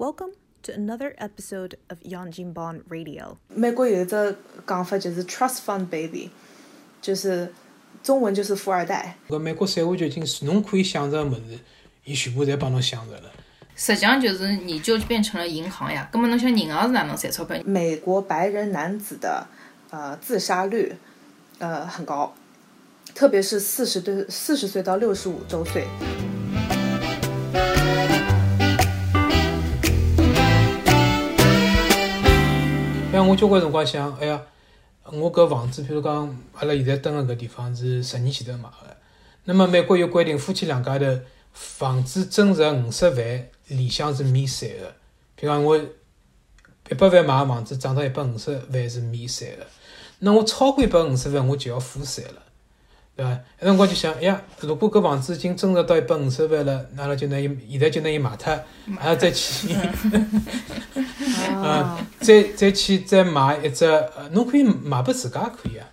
Welcome to another episode of Yanjin Bon Radio。美国有一只讲法就是 trust fund baby，就是中文就是富二代。搿美国社会就已经是侬可以想着个物事，伊全部侪帮侬想着了。实际上就是你就变成了银行呀，根么侬想银行是哪能赚钞票？美国白人男子的呃自杀率呃很高，特别是四十对四十岁到六十五周岁。像我交关辰光想，哎呀，我搿房子，譬如讲，阿拉现在蹲个搿地方是十年前头买个。那么美国有规定，夫妻两家头房子增值五十万，里向是免税个。譬如讲，我一百万买个房子，涨到一百五十万是免税个。那我超过一百五十万，我就要付税了，对伐？那辰光就想，哎呀，如果搿房子已经增值到一百五十万了，那阿拉就拿伊现在就拿伊卖脱，还要再去。嗯，再再去再买一只，呃，侬可以买拨自家也可以啊，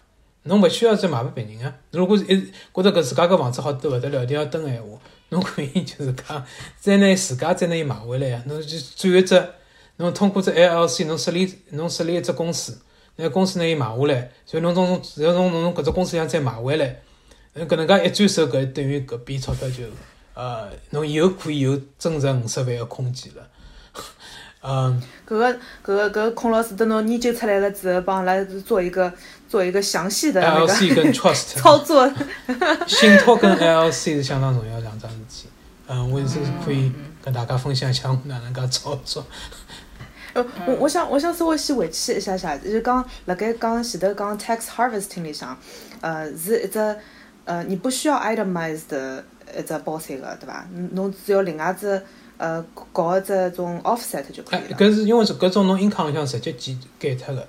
侬勿需要再买拨别人啊。如果是一觉着搿自家搿房子好得勿得了，一定要蹲个闲话，侬可以就是讲再拿自家再拿伊买回来啊。侬就转一只，侬通过只 LLC，侬设立侬设立一只公司，那公司拿伊买下来，所以侬从从从侬侬搿只公司里向再买回来，搿能介一转手，搿等于搿笔钞票就呃，侬以后可以有增值五十万个空间了。嗯，搿个搿个搿个孔老师等侬研究出来了之后，帮阿拉做一个做一个详细的那个 LLC 跟 trust 操作。信托跟 LLC 是相当重要两桩事体。嗯，我也是可以跟大家分享一下我 哪能介操作。呃，我我想我想稍微先回去一下下，就是讲辣盖讲前头讲 tax harvesting 里向，呃，是一只呃你不需要 itemized 一只报税个，对伐？侬只要另外只。呃，搞一只种 offset 就可以了。搿是因为是搿种侬 income 里向直接减减脱个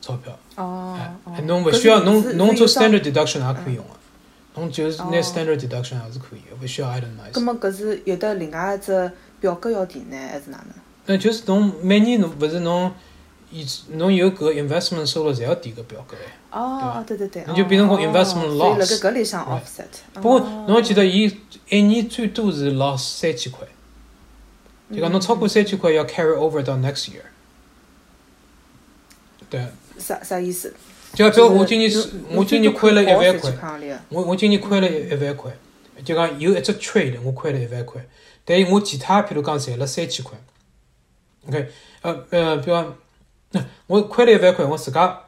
钞票。哦。哎，侬勿需要侬侬做 standard deduction 也可以用个，侬就是拿 standard deduction 也是可以个，勿需要 itemize。葛末搿是有得另外一只表格要填呢，还是哪能？那就是侬每年侬勿是侬，以侬有搿 investment 收入，侪要填搿表格哎。哦，对对对。你就变成讲 investment loss。所以辣盖搿里向 offset。不过侬要记得，伊一年最多是 loss 三千块。就讲侬超过三千块要 carry over 到 next year，对。啥啥意思？就比如我今年是，我今年亏了一万块，我我今年亏了一一万块，就讲有一只 trade 我亏了一万块，但是我其他譬如讲赚了三千块，OK，呃呃，比方，我亏了一万块，我自家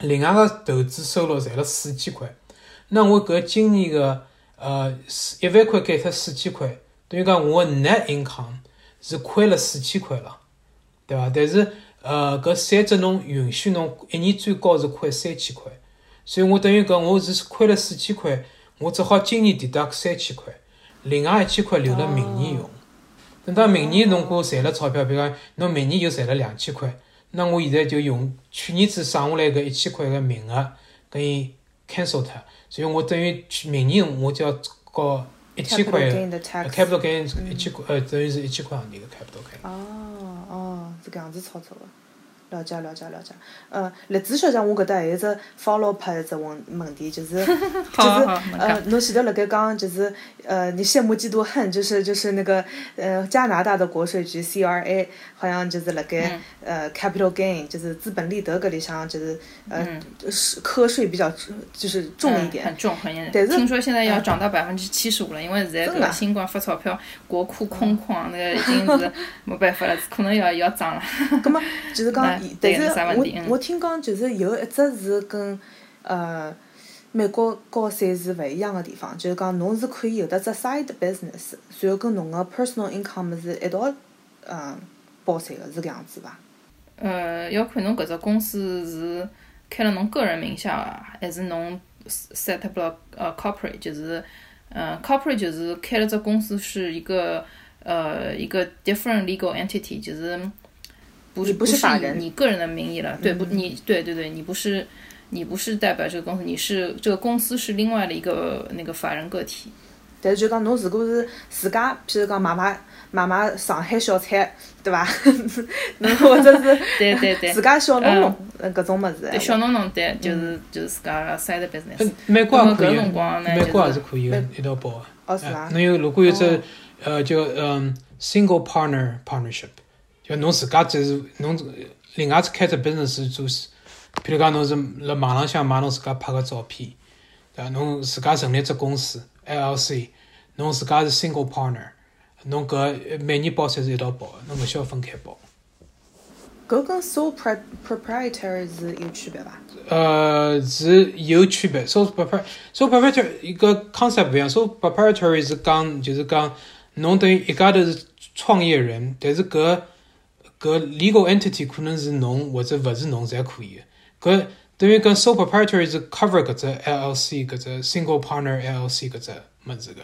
另外个投资收入赚了四千块，那我搿今年个呃一万块减脱四千块，等于讲我 net income。是亏了四千块了，对伐？但是，呃，搿三只侬允许侬一年最高是亏三千块，所以我等于讲我是亏了四千块，我只好今年抵到三千块，另外一千块留了明年用。等到明年侬给我赚了钞票，比如讲侬明年又赚了两千块，那我现在就用去年子省下来个一千块个名额，跟伊 cancel 脱，所以我等于去明年我就要交。一千块，capital gain 一千块，呃，等于是一千块行钿个 capital gain。哦哦，是搿样子操作个。了解了解了解，呃，栗子小姐，我搿搭还有只 follow up 一只问问题，就是 就是呃，侬前头辣盖讲就是呃，你羡慕嫉妒恨，就是就是那个呃，加拿大的国税局 CRA 好像就是辣盖呃 capital gain 就是资本利得搿里向就是呃是课税比较就是重一点，很重很严。但是听说现在要涨到百分之七十五了，因为现在搿个新冠发钞票，国库空旷，那个已经是 没办法了，可能要要涨了。葛么就是讲。但是我我听讲就是有一只是跟呃美国高税是勿一样个地方，就是讲侬是可以有得只 side business，然后跟侬个 personal income 是一道嗯报税个，是搿样子伐？呃，要看侬搿只公司是开了侬个人名下个，还是侬 set up 了呃 corporate，就是嗯 corporate 就是开了只公司是一个呃一个 different legal entity，就是。不是不是法人，你个人的名义了，对不？你对对对，你不是你不是代表这个公司，你是这个公司是另外的一个那个法人个体。但是就讲侬如果是自家，譬如讲买买买买上海小菜，对吧？侬或者是对 对对，自家小农农搿种物事。对小农农对，就是就是自家 side business。美国也可以，美国也是可以一道报哦，是伐？侬有如果有只呃叫嗯 single partner partnership。就侬自家只是侬另外只开只 business 做事，譬如讲侬是辣网浪向买侬自家拍个照片，对伐？侬自家成立只公司 LLC，侬自家是 single partner，侬搿每年报税是一道报个，侬勿需要分开报。搿跟 sole proprietor 是有区别伐？呃，是有区别。sole proprietor sole proprietor 一个 concept 勿一样。sole proprietor 是讲就是讲侬等于一家头是创业人，但是搿搿 legal entity 可能是侬或者勿是侬侪可以个。搿等于跟 sole proprietor 是 cover 搿只 LLC 搿只 single partner LLC 搿只物事个。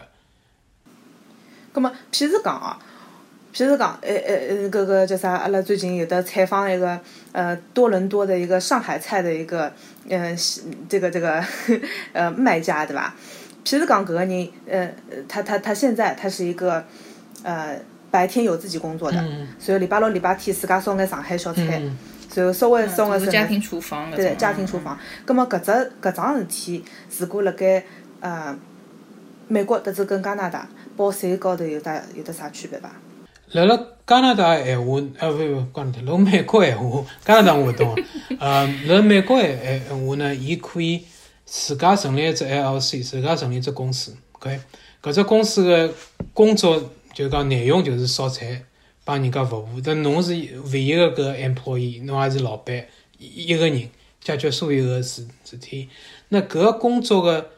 葛末譬如讲哦。譬如讲，诶诶诶，搿个叫啥？阿拉最近有的采访一个，呃，多伦多的一个上海菜的一个，呃，这个这个，呃，卖家对伐？譬如讲，搿个人，呃，他他他现在他是一个，呃，白天有自己工作的，所以礼拜六、礼拜天自家烧眼上海小菜，然后稍微烧眼家庭厨房，对家庭厨房。葛么搿只搿桩事体，如果辣盖呃美国或者跟加拿大报税高头有得有得啥区别伐？辣辣加拿大闲话，呃，勿勿，加拿大，辣美国闲话，加拿大我勿懂。呃，辣美国闲闲话呢，伊可以自家成立一只 LLC，自家成立一只公司。OK，搿只公司个工作就讲内容就是烧菜，帮人家服务。但侬是唯一个搿 employee，侬也是老板，一个人解决所有个事事体。那搿工作个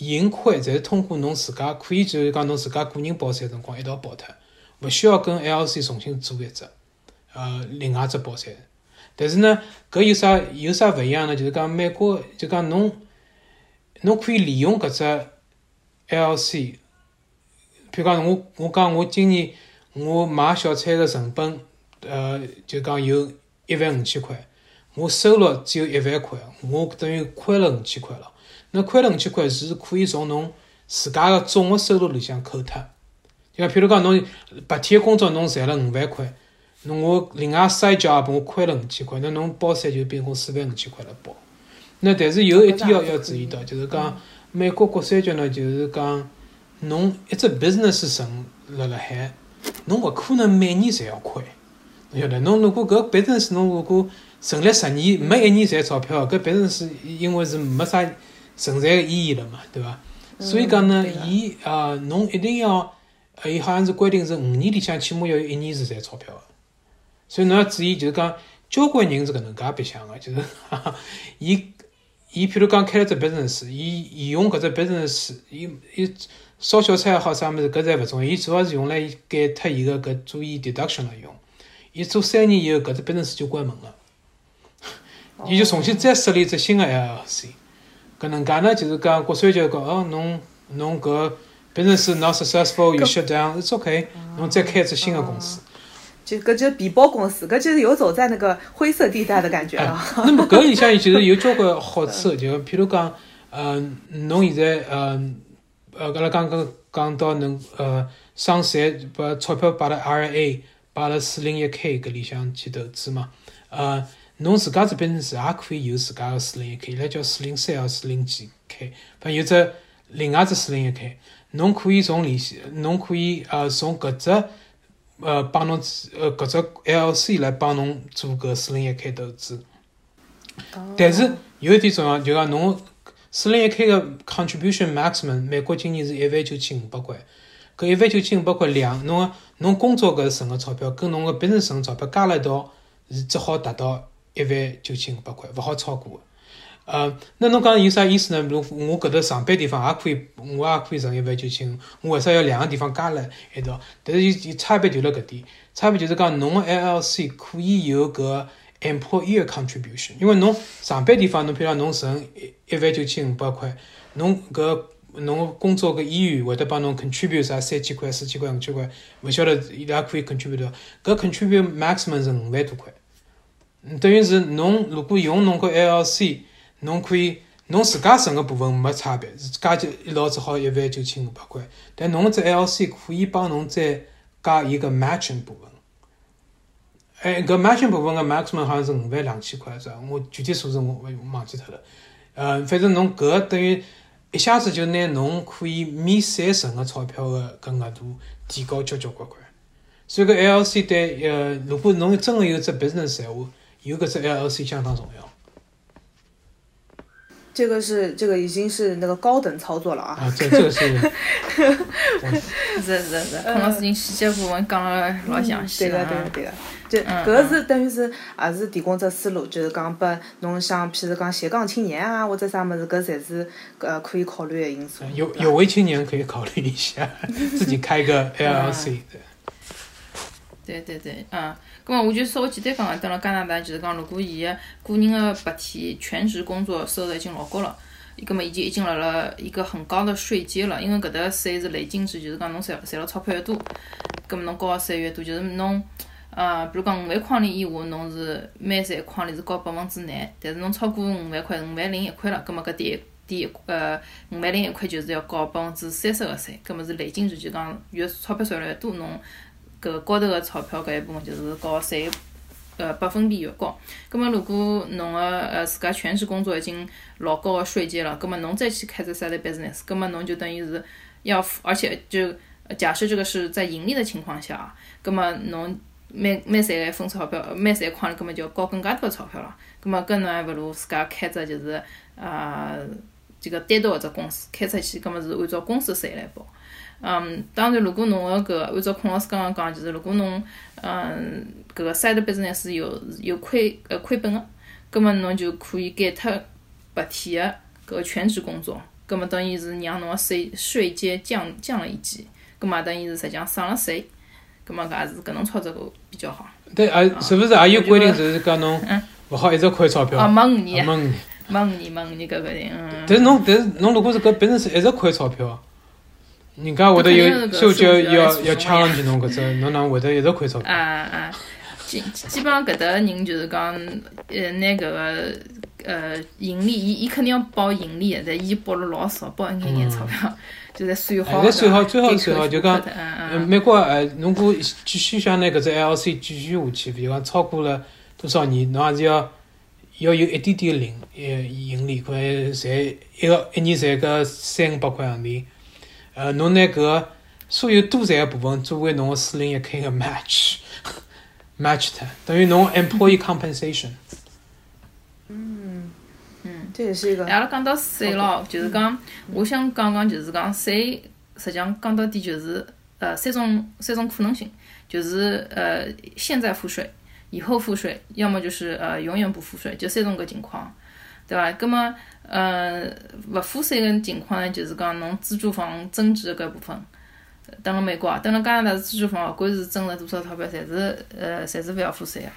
盈亏，侪是通过侬自家，可以就是讲侬自家个人报税辰光一道报脱。勿需要跟 LC 重新做一只，呃，另外只报税。但是呢，搿有啥有啥勿一样呢？就是讲美国，就讲侬侬可以利用搿只 LC，譬如讲我我讲我今年我买小菜个成本，呃，就讲有一万五千块，我收入只有一万块，我等于亏了五千块了。那亏了五千块是可以从侬自家个总个收入里向扣脱。就讲譬如讲，侬白天工作侬赚了五万块，侬我另外 side job 我亏了五千块，那侬包税就变成四万五千块来包。那但是有一点要要注意到，就是讲美国国税局呢，就是讲侬一只 business 存辣辣海，侬勿可能每年侪要亏，侬晓得？侬如果搿 business 侬如果成立十年没一年赚钞票，搿 business 因为是没啥存在个意义了嘛，对伐？所以讲呢，伊啊，侬一定要。呃，伊好像是规定是五年里向起码要有一年是赚钞票个，所以侬要注意，就是讲交关人是搿能介白相个，就是 伊伊譬如讲开了只 business，伊伊用搿只 business，伊伊烧小菜也好啥物事，搿侪勿重要，伊主要是用来减脱伊个搿做伊 deduction 来用。伊做三年以后，搿只 business 就关门了，伊就重新再设立一只新个 LLC。搿能介呢，就是讲国税局讲哦，侬侬搿。business not successful, you shut down. It's okay. 侬再开一只新个公司。就搿就皮包公司，搿就是游走在那个灰色地带的感觉了。那么搿里向就是有交关好处，就譬如讲，呃，侬现在呃呃，阿拉刚刚讲到能呃，上税把钞票摆到 IRA，摆辣四零一 K 搿里向去投资嘛。呃，侬自家这边是也可以有自家个四零一 K，伊拉叫四零三或四零几 K，反正有只另外只四零一 K。侬可以从联系，侬可以呃从搿只呃帮侬呃搿只 LC 来帮侬做搿四零一 K 投资。但是有一点重要，就讲侬四零一 K 个 contribution maximum，美国今年是一万九千五百块。搿一万九千五百块两，侬侬工作搿存个钞票跟侬个 business 存钞票加了一道，是只好达到一万九千五百块，勿好超过。呃，那侬讲有啥意思呢？如我搿搭上班地方也可以，我也可以存一万九千五，我为啥要两个地方加辣一道？但是有差别就辣搿点，差别就是讲侬个 LLC 可以有搿 employee contribution，因为侬上班地方侬譬如讲侬存一一万九千五百块，侬搿侬工作搿医院会得帮侬 contribute 啥三千块、四千块、五千块，勿晓得伊拉可以 contribute 到，搿 contribute maximum 是五万多块，等于是侬如果用侬个 LLC。侬可以，侬自家存个部分没差别，加起一老只好一万九千五百块。但侬只 LC 可以帮侬再加一个 matching 部分。哎，搿 matching 部分个 maximum 好像是五万两千块，是吧？我具体数字我忘记脱了。呃，反正侬搿等于一下子就拿侬可以免税存个钞票个搿额度提高交交关关。所以搿 L C 对呃，如果侬真个有只 business 闲话，有搿只 L C 相当重要。这个是这个已经是那个高等操作了啊！啊，这这个是。是是是，孔老师经细节部分讲了老详细了。对个对个对个，就搿个是等于是也是提供只思路，就是讲拨侬像，譬如讲斜杠青年啊，或者啥物事，搿侪是呃可以考虑的因素。有有为青年可以考虑一下，自己开个 LLC。对对对，嗯。咁么我就稍微简单讲讲，蹲辣加拿大就是讲，如果伊个个人个白天全职工作收入已经老高了，伊搿么已经已经辣辣一个很高的税阶了，因为搿搭税是累进制，就是讲侬赚赚了钞票越多，搿么侬交个税越多，就是侬，呃，比如讲五万块钿以下，侬是每赚一块钿是交百分之廿，但是侬超过五万块，五万零一块了，搿么搿第第呃五万零一块就是要交百分之三十个税，搿么是累进制，就讲越钞票赚了越多，侬。搿高头个钞票搿一部分就是交税，呃，百分比越高。葛末如果侬个呃自家全职工作已经老高个税阶了，葛末侬再去开只 side business，葛末侬就等于是要付，而且就假设这个是在盈利的情况下，葛末侬每每赚一分钞票，每赚一块，葛末就要交更加多个钞票了。葛末搿侬还勿如自家开只就是呃这个单独个只公司开出去，葛末是按照公司税来报。嗯，当然，如果侬个搿按照孔老师刚刚讲，就是如果侬嗯搿个 side business 有有亏呃亏本个，葛末侬就可以减脱白天个搿全职工作，葛末等于是让侬个税税阶降降了一级，葛末等于是实际上省了税，葛末搿也是搿能操作个比较好。对，啊，是勿是也有规定，就是讲侬勿好一直亏钞票？啊，没五年，没五年，没五年，没五年搿个定。嗯。但是侬，但是侬如果是搿 business 一直亏钞票。人家会得有社交要要 challenge 侬搿只，侬哪会得一直亏钞票？啊啊，基基本上搿搭人就是讲，呃，拿搿个呃盈利，伊伊肯定要报盈利的，但伊报了老少，报一眼眼钞票，就在算好。在算好，最好算好，就讲，呃，美国呃，如果继续想拿搿只 LC 继续下去，比如讲超过了多少年，侬还是要要有一点点零呃盈利，可能赚一个一年赚个三五百块洋钿。呃，侬拿搿所有多赚个部分作为侬个四零一 K 个 match，match 它，等于侬 employee compensation。嗯嗯，这也是一个。阿拉讲到税咯，就是讲，我想讲讲，就是讲税，实际上讲到底就是呃三种三种可能性，就是呃现在付税，以后付税，要么就是呃永远不付税，就三种个情况，对伐？葛末。呃，勿付税个情况呢，就是讲侬资助房增值搿部分，等辣美国啊，等辣加拿大是资助房，勿管是增值多少钞票，侪是呃，侪是勿要付税个。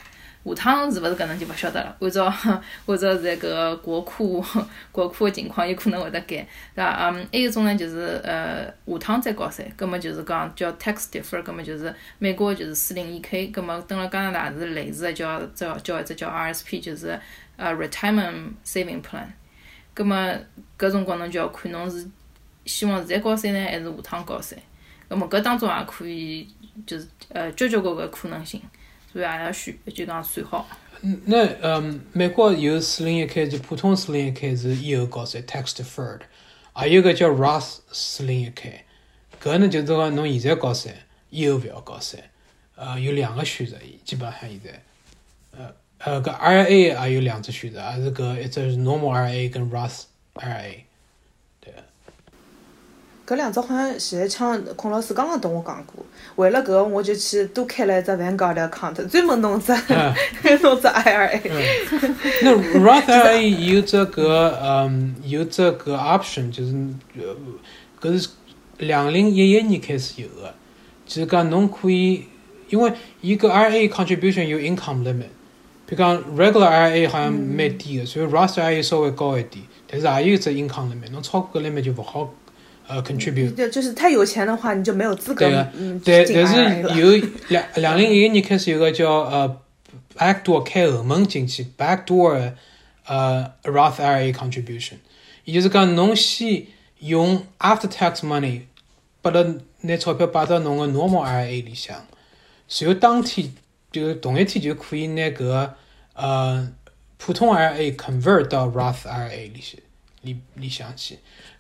下趟是勿是搿能就勿晓得了。按照 按照现在搿个国库 国库个情况，有可能会得改，对伐？嗯，还有一种呢，就是呃，下趟再交税，葛末就是讲叫 tax defer，葛末就是美国就是四零一 K，葛末等辣加拿大是类似个叫叫叫一只叫 RSP，就是呃 retirement saving plan。葛末搿辰光侬就要看侬是希望现在高三呢，还是下趟高三。葛末搿当中也可以就是呃交交关关可能性，所以也要选就讲算好。嗯，那嗯，美国有四零一 K 就普通四零一 K 是以后高三，tax deferred，还有个叫 Roth 四零一 K，搿呢就是讲侬现在高三，以后勿要高三。呃，有两个选择，基本上现在，呃。呃，个 RA 啊有两只选择，还是个一只是 Normal RA 跟 Roth RA，对。搿两只好像现在像孔老师刚刚同我讲过，为了搿我就去多开了一只 Vanguard account，专门弄只 弄只 IRA。那 Roth RA 有这个嗯，有这个 option，就是呃，搿是两零一一年开始有的，就是讲侬可以，因为一个 RA contribution 有 income limit。比如讲，regular IRA 好像蛮低的，所以 Roth IRA 稍微高一点，但是也有只 income limit，侬超过搿 limit 就勿好呃 contribute。就就是太有钱的话，你就没有资格。对个，但但是有两两零一一年开始有个叫呃 backdoor 开后门进去，backdoor 呃 Roth IRA contribution，也就是讲侬先用 after tax money 把它拿钞票摆到侬个 normal IRA 里向，随后当天就同一天就可以拿搿个。呃，普通 IRA convert 到 Roth IRA 里去里里向去，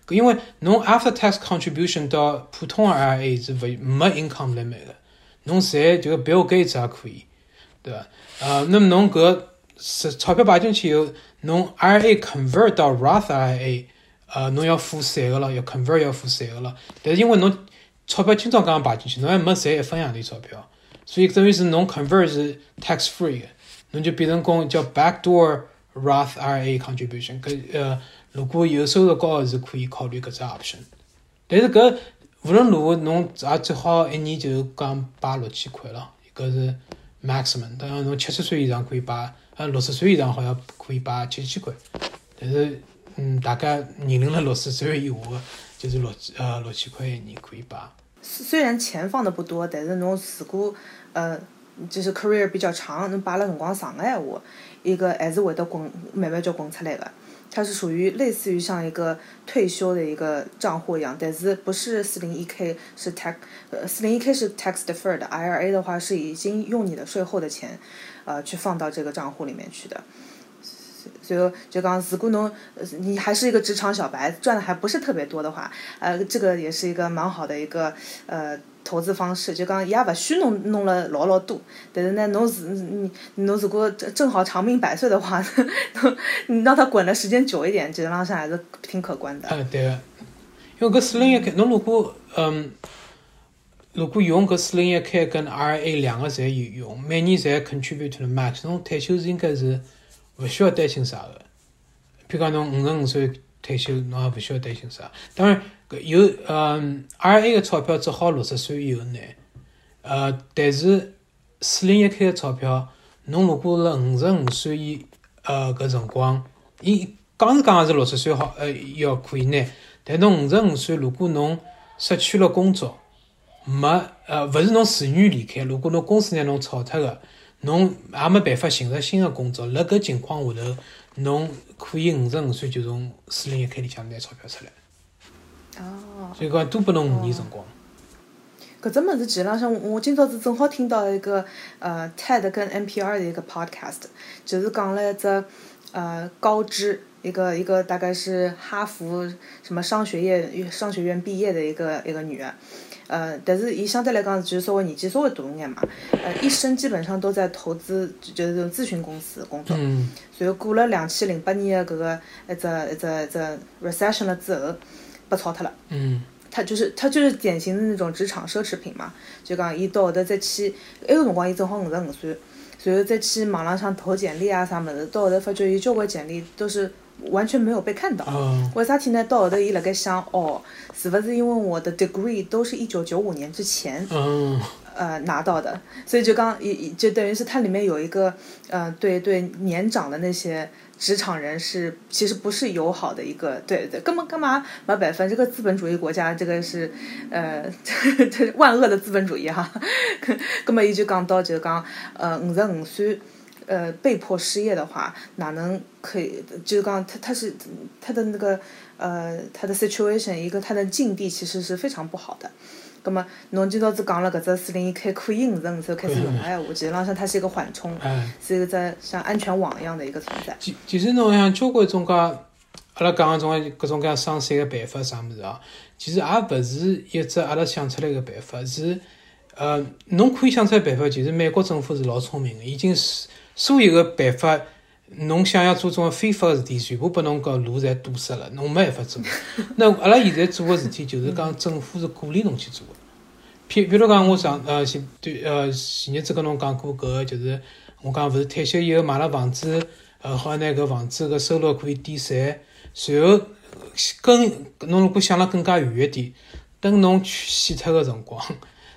因为侬 after tax contribution 到普通 IRA 是勿没 income limit 的，侬赚就 Bill Gates 也可以，对伐？呃，那么侬搿是钞票摆进去以后，侬 IRA convert 到 Roth IRA，呃，侬要付税个了，要 convert 要付税个了。但是因为侬钞票今朝刚刚摆进去，侬还没赚一分洋钿钞票，所以等于是侬 convert 是 tax free 个，侬就变成讲叫 backdoor Roth IRA contribution。搿呃，如果有收入高个是可以考虑搿只 option。但是搿无论如何，侬也最好一年就讲摆六千块了，搿是 maximum。当然侬七十岁以上可以摆，呃，六十岁以上好像可以摆七千块。但是，嗯，大概年龄辣六十岁以下个，就是六呃六千块一年可以摆。虽然钱放的不多，但是侬如果呃就是 career 比较长，侬摆了辰光长的闲话，一个还是会得滚慢慢就滚出来个。它是属于类似于像一个退休的一个账户一样，但是不是四零一 k 是 tax，呃四零一 k 是 tax deferred，IRA 的话是已经用你的税后的钱，呃去放到这个账户里面去的。就就刚如果侬你还是一个职场小白，赚的还不是特别多的话，呃这个也是一个蛮好的一个呃。投资方式就讲也勿许弄弄了老老多，但是呢，侬是你侬如果正好长命百岁的话，你让它滚的时间久一点，实际上还是挺可观的。嗯，对个，因为搿四零一 k，侬如果嗯，如果用搿四零一 k 跟 RA 两个侪有用，每年侪 contribute to the max，侬退休是应该是勿需要担心啥个。比如讲侬五十五岁退休，侬也勿需要担心啥。当然。有嗯，R A 个钞票只好六十岁以后拿，呃，但是四零一 K 个钞票，侬如果辣五十五岁以呃搿辰光，伊讲是讲是六十岁好呃要可以拿，但侬五十五岁如果侬失去了工作，没呃勿是侬自愿离开，如果侬公司拿侬炒脱个，侬也没办法寻着新的工作，辣搿情况下头，侬可以五十五岁就从四零一 K 里向拿钞票出来。哦，所以讲多拨侬五年辰光。搿只物事，其实浪向我今朝子正好听到一个呃 TED 跟 NPR 的一个 podcast，就是讲了一只呃高知一个一个大概是哈佛什么商学院商学院毕业的一个一个女的，呃，但是伊相对来讲就是稍微年纪稍微大一眼嘛，呃，一生基本上都在投资就是这种咨询公司工作，嗯，随后过了两千零八年的搿个一只一只一只 recession 了之后。被炒脱了，嗯，他就是他就是典型的那种职场奢侈品嘛，就讲伊到后头再去，埃个辰光伊正好五十五岁，随后再去网浪上投简历啊啥物事，到后头发觉伊交关简历都是完全没有被看到，为啥体呢？到后头伊辣盖想，哦，是勿是因为我的 degree 都是一九九五年之前，呃拿到的，所以就刚一就等于是它里面有一个，呃，对对年长的那些。职场人是其实不是友好的一个，对对，根本干嘛没办法，这个资本主义国家，这个是呃，这 万恶的资本主义哈。根本伊就讲到就讲，呃，五十五岁，呃，被迫失业的话，哪能可以？就是讲他他是他的那个呃，他的 situation 一个他的境地其实是非常不好的。葛么，侬今朝子讲了搿只四零一 K 可以五十五岁开始用个闲话，其实浪向它是一个缓冲，是一个像安全网一样的一个存在。其其实侬像交关种介，阿拉讲个种各种各样省税个办法啥物事啊，其实也勿是一只阿拉想出来个办法，是呃，侬可以想出来办法，其实美国政府是老聪明个，已经是所有个办法，侬想要做种非法个事体，全部拨侬搿路侪堵塞了，侬没办法做。那阿拉现在做个事体，就是讲政府是鼓励侬去做个。譬比如讲，我上呃前对呃前日子跟侬讲过，搿个就是我讲勿是退休以后买了房子，呃好拿搿房子个收入可以抵税，随后更侬如果想了更加远一点，等侬去死脱个辰光，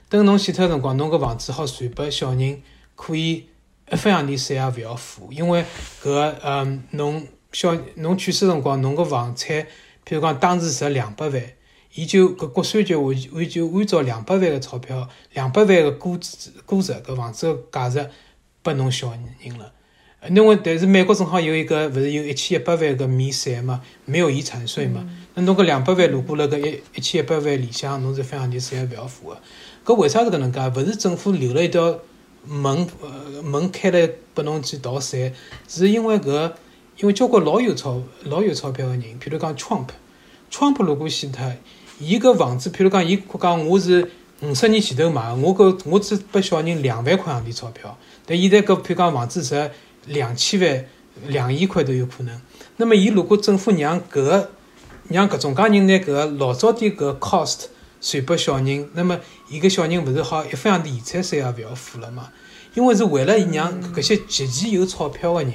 等侬死脱个辰光，侬搿房子好传拨小人，可以一分洋钿税也勿要付，因为搿个嗯侬小侬去世辰光，侬个房产，譬如讲当时值两百万。伊就搿国税局会会就按照两百万个钞票，两百万个估值估值搿房子个价值拨侬小人了。因为但是美国正好有一个勿是有一千一百万个免税嘛，没有遗产税嘛。那侬搿两百万如果辣搿一一千一百万里向，侬是分洋钿税也勿要付个。搿为啥是搿能介？勿是政府留了一条门呃门开来拨侬去逃税，是因为搿因为交关老有钞老有钞票个人，譬如讲 Trump，Trump 如果死脱。伊搿房子，譬如讲，伊讲我是五十年前头买，我搿我只拨小人两万块洋钿钞票，但现在搿譬如讲房子值两千万、两亿块都有可能。那么，伊如果政府让搿个让搿种介人拿搿老早点搿 cost 传拨小人，那么伊个小人勿是好一分洋钿遗产税也勿要付了嘛？因为是为了让搿些极其有钞票个人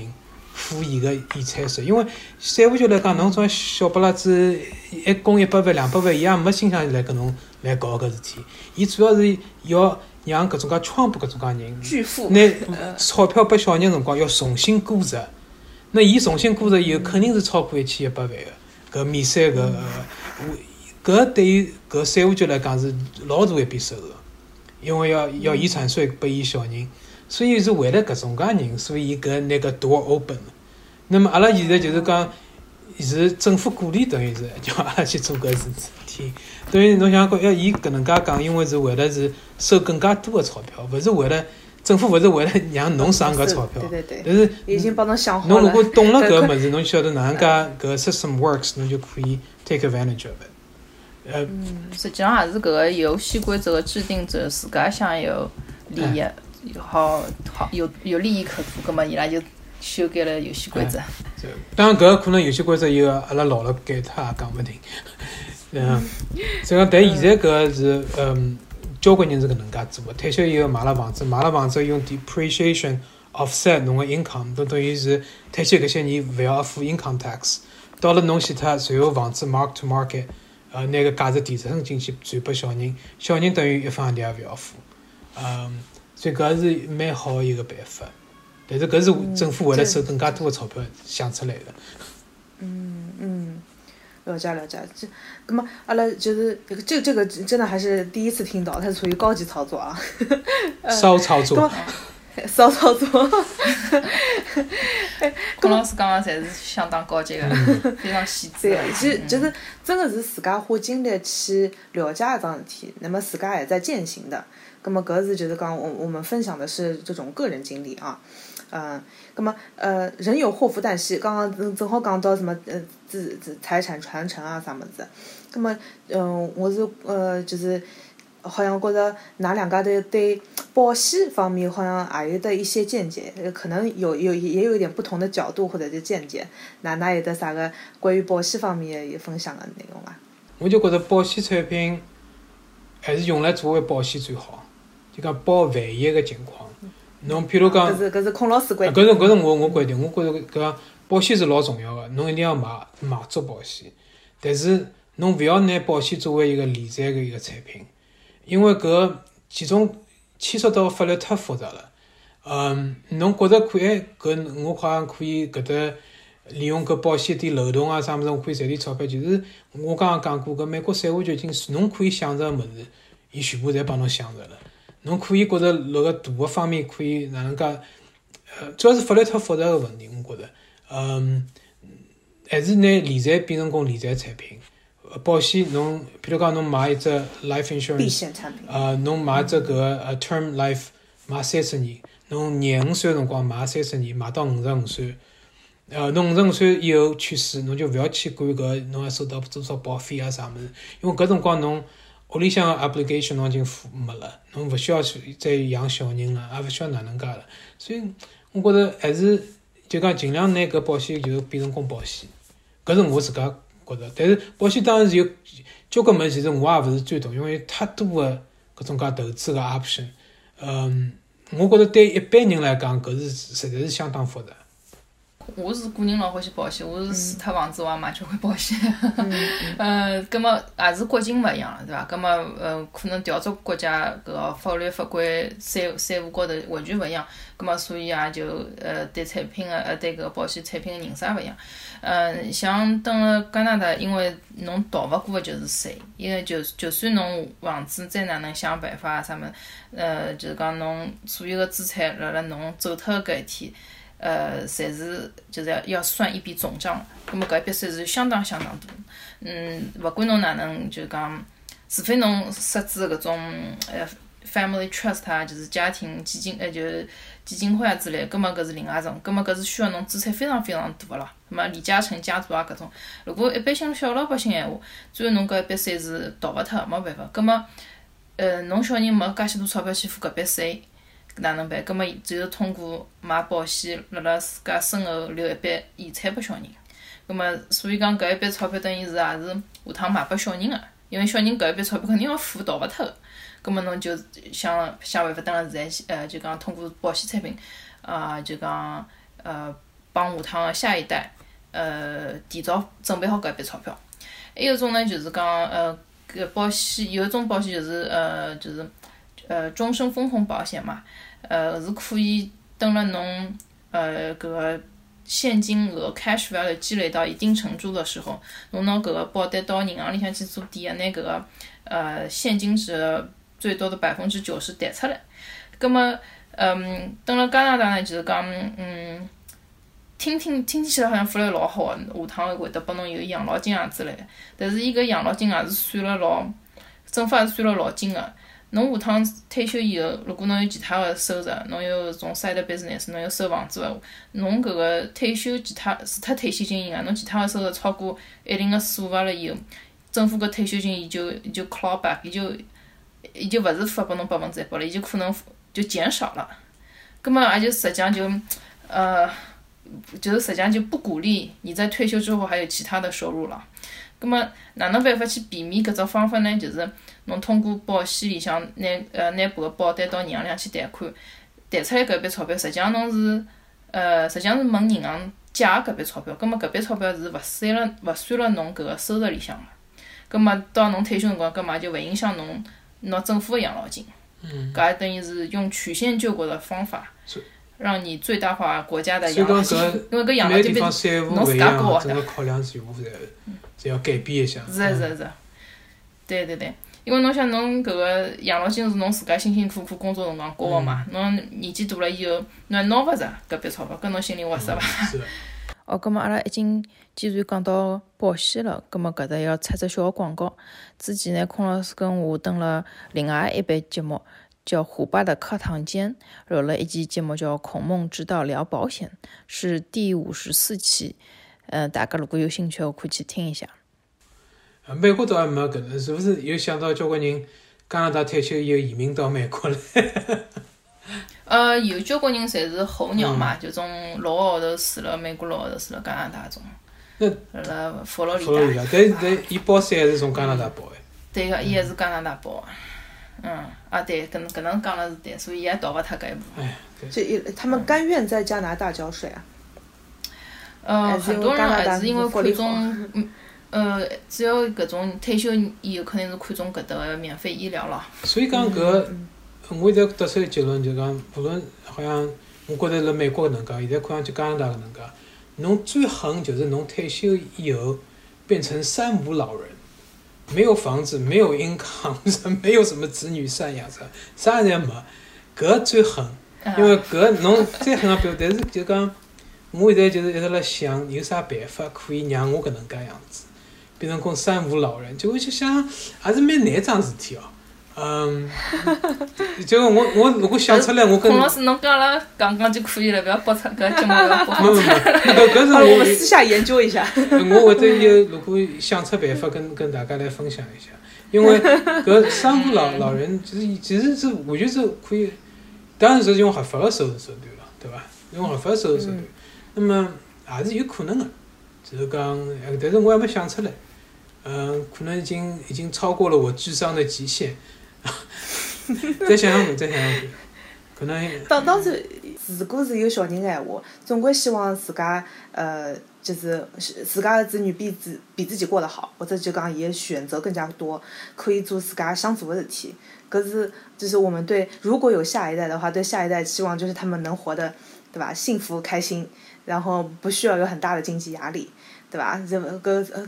付伊个遗产税。因为散户局来讲，侬种小巴拉子一供一百万、两百万，伊也没心想来跟侬来搞搿事体。伊主要是要让搿种介创补搿种介人巨富拿钞票拨小人辰光要重新估值。那伊重新估值以后，肯定是超过一千一百万个搿免税搿搿对于搿税务局来讲是老大一笔收入，因为要要遗产税拨伊小人，所以是为了搿种介人，所以伊搿拿搿 door open 那么阿拉现在就是讲，是政府鼓励，等于是 叫阿拉去做搿事体。等于侬想讲要伊搿能介讲，因为是为了是收更加多个钞票，勿是为了。政府勿是为了让侬省搿钞票，但是已经帮侬想好了。侬如果懂了搿 物事，侬晓得哪能介搿 system works，侬就可以 take advantage of it。呃，实际上还是搿个游戏规则的制定者自家想有利益，好好有有利益可图，葛末伊拉就修改了游戏规则。当然，搿个可能游戏规则以后阿拉老了改脱也讲勿定。嗯，所以讲，但现在搿个是嗯。交关人是搿能介做个，退休以后买了房子，买了房子用 depreciation offset 侬个 income，都等于是退休搿些年勿要付 income tax。到了侬死脱，随后房子 mark to market，呃，拿个价值提升进去转拨小人，小人等于一分洋钿也勿要付。嗯，所以搿是蛮好一个办法。但是搿是政府为了收更加多个钞票想出来的。嗯嗯。了解了解，这，那么阿拉就是这这个真的还是第一次听到，它是属于高级操作啊。骚操作。骚操作。龚老师刚刚侪是相当高级的，非常细致。对，其实就是真的是自家花精力去了解一桩事体，那么自家也在践行的。那么搿是就是讲我我们分享的是这种个人经历啊。嗯，那么呃，人有祸福旦夕，刚刚正正好讲到什么呃，资资财产传承啊啥么子，那么嗯，我是呃，就是好像觉着哪两家头对保险方面好像也有的一些见解，可能有有也有一点不同的角度或者是见解，哪哪有的啥个关于保险方面有分享的内容伐？我就觉着保险产品还是用来作为保险最好，就讲保万一个情况。侬譬如讲，搿是搿是孔老师观点。搿是搿是我我观点，我觉着搿保险是老重要个，侬一定要买买足保险。但是侬勿要拿保险作为一个理财个一个产品，因为搿其中牵涉到法律太复杂了。嗯，侬觉着可以？搿我好像可以搿搭利用搿保险点漏洞啊啥物事，我可以赚点钞票。就是我刚刚讲过，搿美国财务局已经侬可以想着个物事，伊全部侪帮侬想着了。侬可以觉着辣个大个方面可以哪能介？呃，主要是法律太复杂个问题，我觉着，嗯，还是拿理财变成功理财产品。保险，侬比如讲侬买一只 life insurance，呃，侬买只搿个呃 term life 买三十年，侬廿五岁个辰光买三十年，买到五十五岁，呃，侬五十五岁以后去世，侬就勿要去管搿侬要收到多少保费啊啥物事，因为搿辰光侬。屋里向个 obligation 侬已经付没了，侬勿需要去再养小人了，也勿需要哪能介了，所以我觉着还是就讲尽量拿搿保险就变成公保险，搿是我自家觉着。但是保险当然是有交关物事，其实我也勿是最懂，因为太多个搿种介投资个 option。嗯，我觉着对一般人来讲，搿是实在是相当复杂。我是个人老欢喜保险，我是除脱房子我也买交关保险。嗯，葛么也是国情勿一样了，对伐？葛么呃，可能调只国家搿个法律法规、税税务高头完全勿一样，葛么所以也就呃对产品个呃对搿个保险产品个认识也勿一样。嗯，像蹲辣加拿大，因为侬逃勿过个就是税，因为就就算侬房子再哪能想办法啥物事，呃，就是讲侬所有个资产辣辣侬走脱搿一天。呃，侪是就是要要算一笔总账，那么搿一笔税是相当相当大。嗯，勿管侬哪能就讲，除非侬设置搿种呃 family trust 啊，就是家庭基金，呃就是基金会啊之类，搿么搿是另外一种，搿么搿是需要侬资产非常非常大个咯。那么李嘉诚家族啊搿种，如果一般性小老百姓闲话，最后侬搿一笔税是逃勿脱，没办法。搿么呃，侬小人没介许多钞票去付搿笔税，哪能办？葛末只有通过买保险，辣辣自家身后留一笔遗产拨小人。葛末所以讲搿一笔钞票等于是也是下趟买拨小人个，因为小人搿一笔钞票肯定要付逃勿脱个。葛末侬就想想办法，等辣现在呃，就讲通过保险产品，啊，就讲呃，帮下趟个下一代，呃，提早准备好搿一笔钞票。还有一种呢，就是讲呃，搿保险有一种保险就是呃，就是呃，终身分红保险嘛，呃，是可以等了侬呃搿个现金额 cash value 积累到一定程度的时候，侬拿搿个保单到银行里向去做抵押，拿搿个呃现金值最多的百分之九十贷出来。葛末嗯，等了加拿大呢，就是讲嗯。听听听起来好像福利老好，下趟会得拨侬有养老金啊之类。但是伊搿养老金也是算了老，政府也是算了老紧个。侬下趟退休以后，如果侬有其他个收入，侬有种 side business，侬有收房子个，侬搿个退休其他除脱退休金以外，侬其他个收入超过一定个数额了以后，政府搿退休金伊就伊就 claw back，伊就伊就勿是发拨侬百分之一百了，伊就可能就减少了。葛末也就实际上就呃。就是实际上就不鼓励你在退休之后还有其他的收入了。葛么哪能办法去避免搿只方法呢？就是侬通过保险里向拿呃拿部个保单到银行里向去贷款，贷出来搿笔钞票，实际上侬是呃实际上是问银行借搿笔钞票。葛末搿笔钞票是勿算了勿算了侬搿个收入里向个。葛末到侬退休辰光，葛么就勿影响侬拿政府个养老金。嗯。搿也等于是用曲线救国的方法。让你最大化国家的养老金，因为搿养老金比侬自家高整个考量全部侪侪要改变一下。是是是，对对对，因为侬想侬搿个养老金是侬自家辛辛苦苦工作辰光交个嘛，侬年纪大了以后，侬拿勿着搿笔钞票，搿侬心里划适伐？哦，葛末阿拉已经既然讲到保险了，葛末搿搭要插只小广告。之前呢，孔老师跟我登了另外一版节目。叫虎爸的课堂间录了一期节目，叫《孔孟之道聊保险》，是第五十四期。嗯，大家如果有兴趣，可以去听一下。美国倒还没搿能，是勿是有想到交关人加拿大退休以后移民到美国来？呃，有交关人侪是候鸟嘛，就种六个号头住了美国，六个号头住了加拿大种。那辣佛罗里达。但但伊保险还是从加拿大报的。对个，伊还是加拿大保。嗯，啊对，搿能搿能讲了是对，所以也逃勿脱搿一步。哎，对就一他们甘愿在加拿大交税啊？呃，很多人还是因为看中，嗯，呃，只要搿种退休以后，肯定是看中搿搭个免费医疗咯。所以讲搿，我现在得出个结论就讲，无论好像我觉着辣美国搿能介，现在看上去加拿大搿能介，侬最狠就是侬退休以后变成三无老人。没有房子，没有 income，没有什么子女赡养，啥啥也没，搿最狠。因为搿侬再狠也不要，但是就讲，我现在就是一直辣想，有啥办法可以让我搿能介样子，变成个三无老人，就我就想，还是蛮难桩事体哦。嗯，就我我如果想出来，我跟孔老师侬讲了讲讲就可以了，不要播出搿节目要播出。搿搿是我们私下研究一下。我会得有如果想出办法跟跟大家来分享一下，因为 搿三无老老人其实其实是完全是可以，当然是用合法的收入手段了，对伐？用合法收入手段，那么也是有可能的，就是讲，但是我还没想出来，嗯，可能已经已经超过了我智商的极限。再想想看，再想想看，可能。当当时，如果是有小人个闲话，总归希望自家呃，就是自家的子女比自比自己过得好，或者就讲伊个选择更加多，可以做自家想做的事体。搿是就是我们对如果有下一代的话，对下一代期望就是他们能活得，对吧？幸福开心，然后不需要有很大的经济压力，对吧？这个呃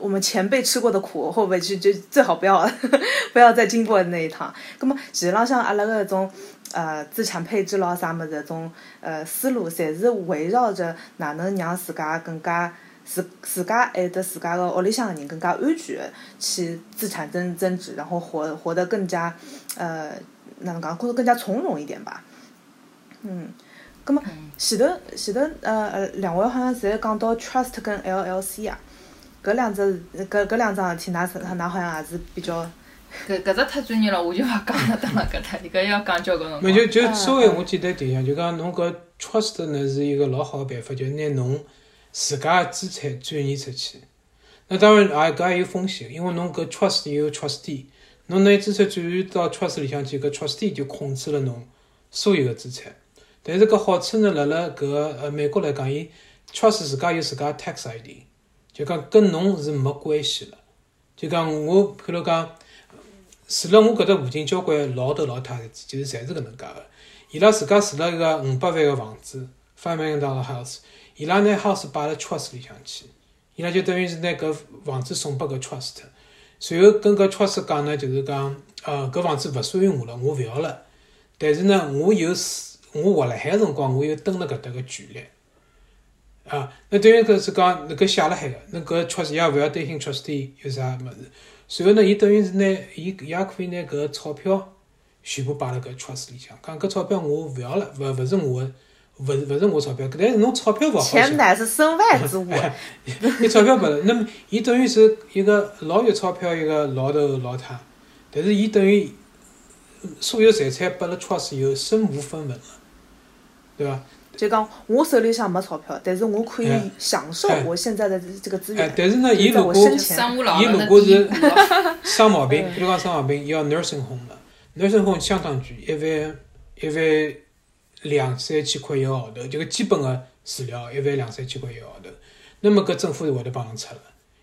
我。们前辈吃过的苦，会不会就就最好不要 不要再经过那一趟？那么，实际上像阿拉个种呃资产配置咯啥么子种呃思路，侪是围绕着哪能让自家更加自自家还得自家个屋里向个人更加安全去资产增增值，然后活活得更加呃哪能讲，过得更加从容一点吧。嗯，那么前头前头呃呃两位好像侪讲到 trust 跟 LLC 啊。搿两只搿搿两桩事体，㑚㑚好像也是比较搿搿只太专业了，我就勿讲了，等了搿搭，搿要讲交关辰光。没就就稍微我简单提一下，就讲侬搿 trust 呢是一个老好个办法，就是拿侬自家个资产转移出去。那当然也搿也有风险，因为侬搿 trust 有 trustee，侬拿资产转移到 trust 里向去，搿 trustee 就控制了侬所有个资产。但是搿好处呢，辣辣搿呃美国来讲，伊 trust 自家有自家 tax ID，就讲跟侬是没关系了。就讲我，譬如讲，住辣我搿搭附近交关老头老太太，就是侪是搿能介个。伊拉自家住辣一个五百万个房子，five million dollar house，伊拉拿 house 摆辣 trust 里向去，伊拉就等于是拿搿房子送拨搿 trust，随后跟搿 trust 讲呢，就是讲，呃，搿房子勿属于我了，我勿要了。但是呢，我有。我活辣海个辰光，我有蹲辣搿搭个权利，啊，那等于搿是讲搿写辣海个，那搿 trust 也勿要担心 trustee 有啥物事。随后呢，伊等于是拿伊也可以拿搿钞票全部摆辣搿 trust 里向，讲搿钞票我勿要了，勿勿是我个，勿是勿是我钞票，但是侬钞票勿好钱乃是身外之物。伊钞票勿了，那么伊等于是一个老有钞票一个老头老太，但是伊等于所有财产拨了 trust 以后身无分文了。对伐？就讲我手里向没钞票，但是我可以享受我现在的这个资源。但是呢，伊如果伊如果是 生毛病，比如讲生毛病要 nursing home 了，nursing home 相当贵，一万一万两三千块一个号头，就个基本个治疗一万两三千块一个号头。那么搿政府是会得帮侬出个，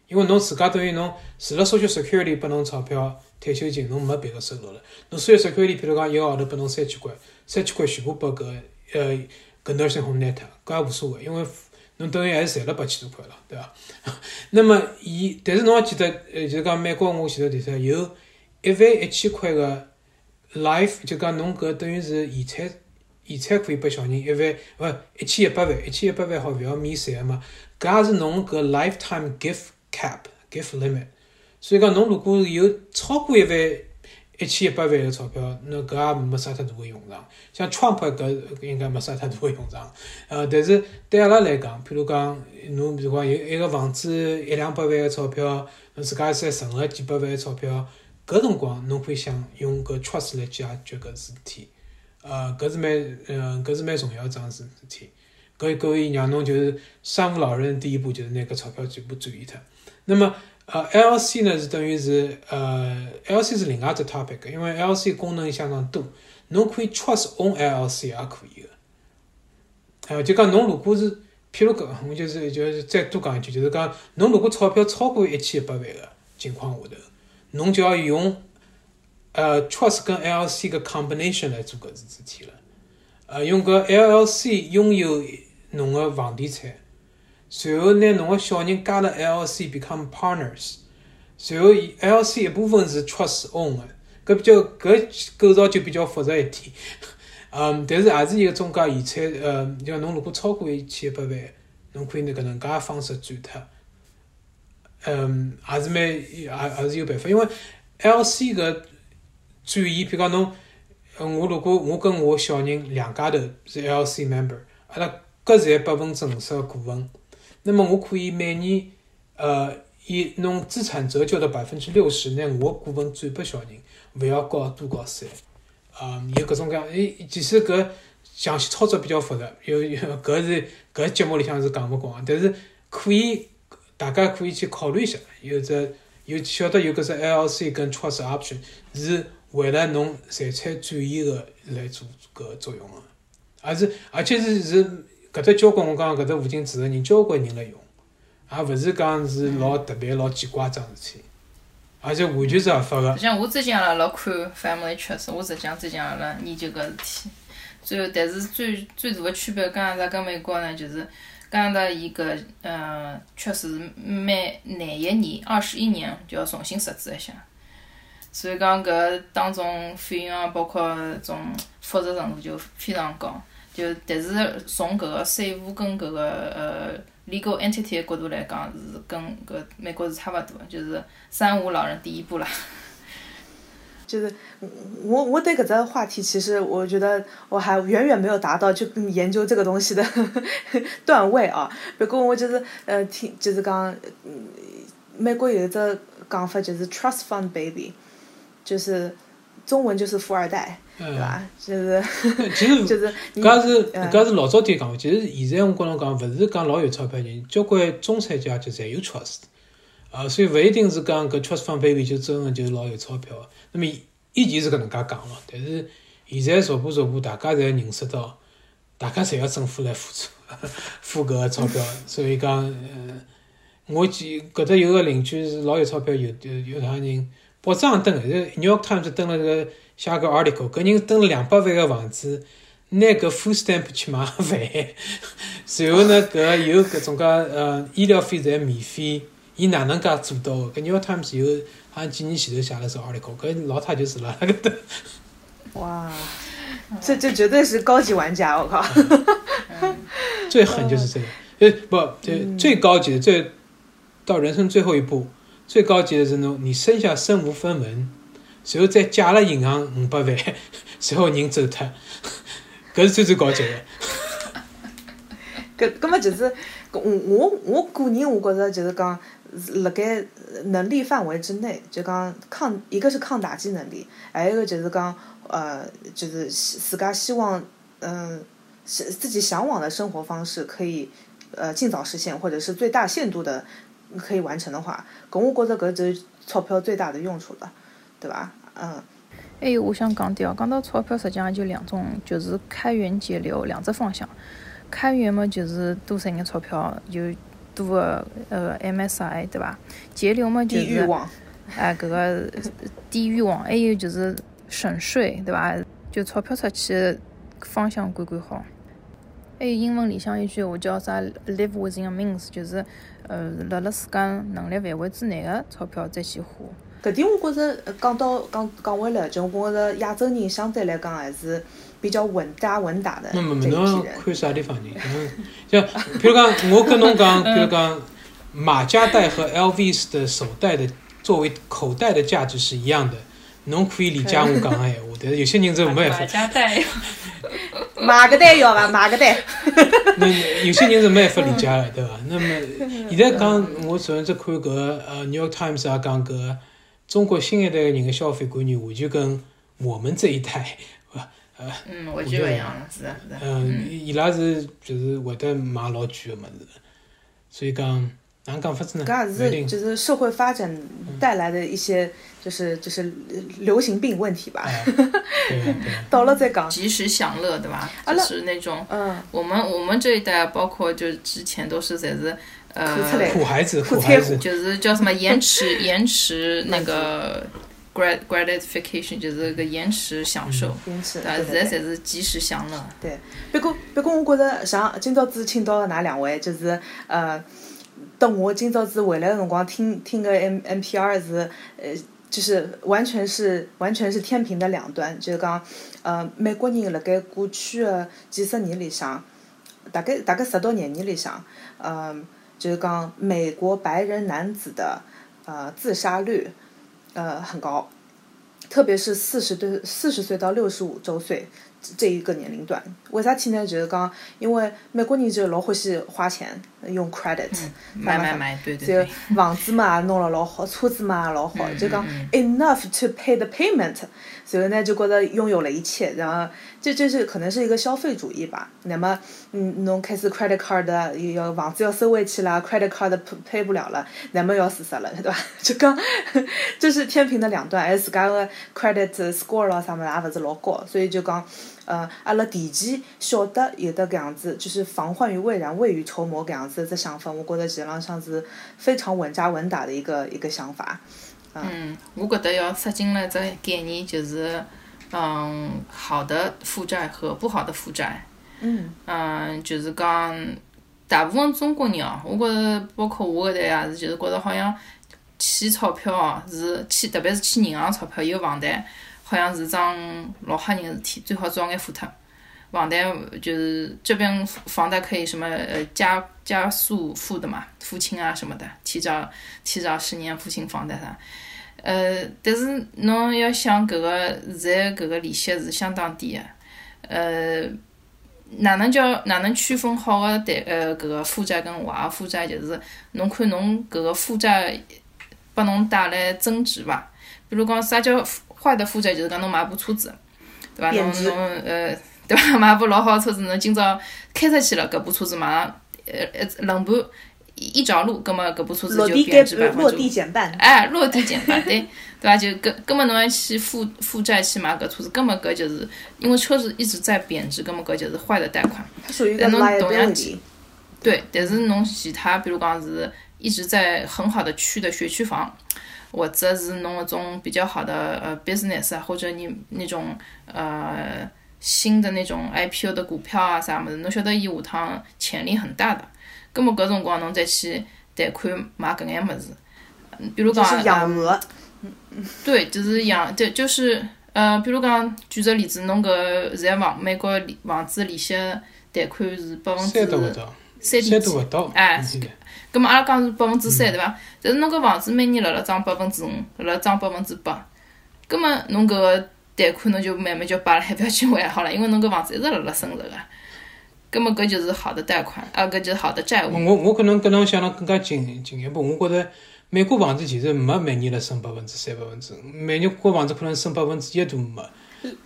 因为侬自家等于侬除了 social security 拨侬钞票退休金，侬没别个收入了。侬 social security 比如讲一个号头拨侬三千块，三千块全部拨搿。呃，搿男生好拿脱，搿也无所谓，因为侬等于还是赚了八千多块了，对伐？那么伊，但是侬要记得，呃，就是讲美国我前头提出有一万一千块个 life，就讲侬搿等于是遗产，遗产可以拨小人一万，勿一千一百万，一千一百万好勿要免税个嘛？搿也是侬搿 lifetime gift cap，gift limit。所以讲侬如果有超过一万。一千一百万个钞票，那搿也没啥太大个用场。像创业搿应该没啥太大个用场。呃，但是对阿拉来讲，譬如讲，侬比如讲有一个房子一两百万个钞票，侬自家再存了几百万个钞票，搿辰光侬可以想用搿 trust 来解决搿事体。呃，搿是蛮，呃，搿是蛮重要桩事体。搿可以让侬就是三无老人第一步就是拿搿钞票全部转移脱。那么。呃，L C 呢是等于是呃，L C 是另外只 topic，因为 L C 功能相当多，侬可以 trust on L C 也可以个。呃，就讲侬如果是，譬如讲，我就是就是再多讲一句，就是讲侬如果钞票超过一千一百万个情况下头，侬就要用呃 trust 跟 L C 个 combination 来做搿事事体了。呃，用搿 LLC 拥有侬个房地产。随后拿侬个小人加了 LLC become partners，随后 L C 一部分是 trust own 个，搿比较搿构造就比较复杂一点，嗯，但是也是一个中介遗产，呃，就侬如果超过一千一百万，侬可以拿搿能介方式转脱，嗯，也是蛮也也是有办法，因为 L C 搿转移，比如讲侬，我如果我跟我小人两家头是 LLC member，阿拉各占百分之五十个股份。那么我可以每年，呃，以侬资产折旧的百分之六十，拿我的股份转拨小人，勿要交多交税。啊，有各种各样，诶，其实搿详细操作比较复杂，有有搿是搿节目里向是讲勿光，但是可以大家可以去考虑一下，有只有晓得有搿只 LLC 跟 Trust Option 是为了侬财产转移个来做搿作用个，而是而且是是。搿只交关我讲搿只附近住个人交关人来用，也勿是讲是老特别老奇怪桩事体，而且完全是合法个。像我最近阿拉老看 Family Trust，我实际上最近阿拉研究搿事体。最后，但是最最大个区别，加拿大跟美国呢，就是加拿大伊搿呃确实是每廿一年、二十一年就要重新设置一下，所以讲搿当中费用啊，包括种复杂程度就非常高。就但是从搿个税务跟搿个呃 legal entity 的角度来讲，是跟搿美国是差勿多，就是三无老人第一步啦。就是我我对搿只话题，其实我觉得我还远远没有达到就研究这个东西的 段位啊。不过我就是呃听就是讲，美国有一只讲法就是 trust fund baby，就是中文就是富二代，对伐？就是，其实 就是，搿是搿是老早点讲，其实现在我跟侬讲，勿是讲老有钞票人，交关中产阶级侪有 trust，啊，所以勿一定是讲搿 trust fund baby 就真个就是老有钞票。那么以前是搿能介讲咯，但是现在逐步逐步，大家侪认识到，大家侪要政府来付出，付搿个钞票，所以讲，呃，我记搿搭有个邻居是老有钞票，有有有趟人。报纸上登个，《New York Times》登了个写个 article，搿人蹲了两百万个房子，拿搿 food stamp 去买饭，随后呢，搿有搿种介呃医疗费侪免费，伊哪能介做到个？搿《New York Times》有好像几年前头写了只 article，搿老太就是辣搿搭。哇，这这绝对是高级玩家，我靠！最狠就是这个，呃不，最最高级的，最到人生最后一步。最高级的是侬，你生下身无分文，随后再借了银行五百万，随后人走脱，搿是最最高级的。搿搿么就是，我我我个人我觉着就是讲，辣盖能力范围之内，就讲抗一个是抗打击能力，还有一个就是讲，呃，就是自家希望，嗯，是自己向往的生活方式可以，呃，尽早实现，或者是最大限度的。可以完成的话，搿我觉着搿就是钞票最大的用处了，对伐？嗯。还有我想讲点哦，讲到钞票，实际上就两种，就是开源节流两只方向。开源嘛，就是多赚眼钞票，就多个呃 MSI，对伐？节流嘛，就是哎，搿个低欲望，还有就是省税，对伐？就钞票出去方向管管好。还有英文里向一句话叫啥？Live within means，就是。呃，辣辣自家能力范围之内的钞票再去花。搿点我觉着讲到讲讲回来，就我觉着亚洲人相对来讲还是比较稳扎稳打的这一批人。看啥地方人？嗯，像比如讲，我跟侬讲，比如讲，马甲袋和 LV 的手袋的作为口袋的价值是一样的，侬可以理解我讲个闲话，但是有些人是没办法。马甲袋。买个袋要伐？马个袋。那有些人是没办法理解的，对伐？那么现在讲，我昨天在看搿呃《New York Times》也讲搿中国新一代人的消费观念，完全跟我们这一代，呃，嗯，完全勿一样，是的，是的。嗯，伊拉是就是会得买老贵的物事，所以讲。哪讲法子呢？搿也是就是社会发展带来的一些，就是就是流行病问题吧。到了再讲。及时享乐，对吧？就是那种，嗯，我们我们这一代，包括就之前都是侪是，呃，苦孩子，苦孩子，就是叫什么延迟 延迟那个 grad gratification，就是个延迟享受。延迟。对，现在才是及时享乐。对。不过不过，我觉着像今朝子请到的哪两位，就是呃。等我今朝子回来的辰光，听听个 M M P R 是，呃，就是完全是完全是天平的两端，就是讲，呃，美国人辣盖过去的几十年里向，大概大概十多年年里向，呃，就是讲美国白人男子的呃自杀率，呃很高，特别是四十对四十岁到六十五周岁。这一个年龄段，为啥体呢？就是讲，因为美国人就老欢喜花钱，用 credit，买买买，对对对，房子嘛弄了老好，车子嘛也老好，就讲 enough to pay the payment，所以呢就觉得拥有了一切，然后这这是可能是一个消费主义吧。那么，嗯，侬开始 credit card 要房子要收回去了，credit card pay 不了了，那么要自杀了，对吧？就讲这是天平的两端，而自家的 credit score 咯啥么也勿是老高，所以就讲。呃，阿拉提前晓得有的搿样子，就是防患于未然，未雨绸缪搿样子只想法，我觉着实浪向是非常稳扎稳打的一个一个想法。嗯，我觉得要塞进来只概念，就是嗯，好的负债和不好的负债。嗯。嗯，就是讲大部分中国人哦，我觉着包括我搿代也是，就是觉着好像欠钞票哦，是欠，特别是欠银行钞票有房贷。好像是桩老吓人个事体，最好早眼付脱。房贷就是这边房贷可以什么呃加加速付的嘛，付清啊什么的，提早提早十年付清房贷啥。呃，但是侬要想搿个现在搿个利息是相当低个，呃，哪能叫哪能区分好个贷呃搿个负债跟坏的负债？就是侬看侬搿个负债拨侬带来增值伐？比如讲啥叫？坏的负债就是讲侬买部车子，对伐？侬侬呃，对伐？买部老好车子，侬今朝开出去了，搿部车子马上呃呃轮盘一着陆，葛末搿部车子就贬值百分之落地减半。哎，落地减半，对对伐？就搿根本侬要去负负债去买搿车子，根本搿就是因为车子一直在贬值，根本搿就是坏的贷款。它属于一个 liability。对，但是侬其他，比如讲是一直在很好的区的学区房。或者是侬搿种比较好的呃 business 啊，或者你那种呃新的那种 IPO 的股票啊啥物事，侬晓得伊下趟潜力很大的，葛末搿辰光侬再去贷款买搿眼物事，比如讲养鹅，对，就是养，对，就是呃，比如讲举个例子，侬搿现在房美国房子利息贷款是百分之三点几，哎。咁么阿拉讲是百分之三，对伐？但是侬搿房子每年辣辣涨百分之五，辣辣涨百分之八，咁么侬搿个贷款侬就慢慢就摆辣海，勿要去还好了，因为侬搿房子一直辣辣升值个。咁么搿就是好的贷款，啊，搿就是好的债务。我我可能跟侬想了更加进进一步，我觉着美国房子其实没每年辣升百分之三、百分之五，每年国房子可能升百分之一都没。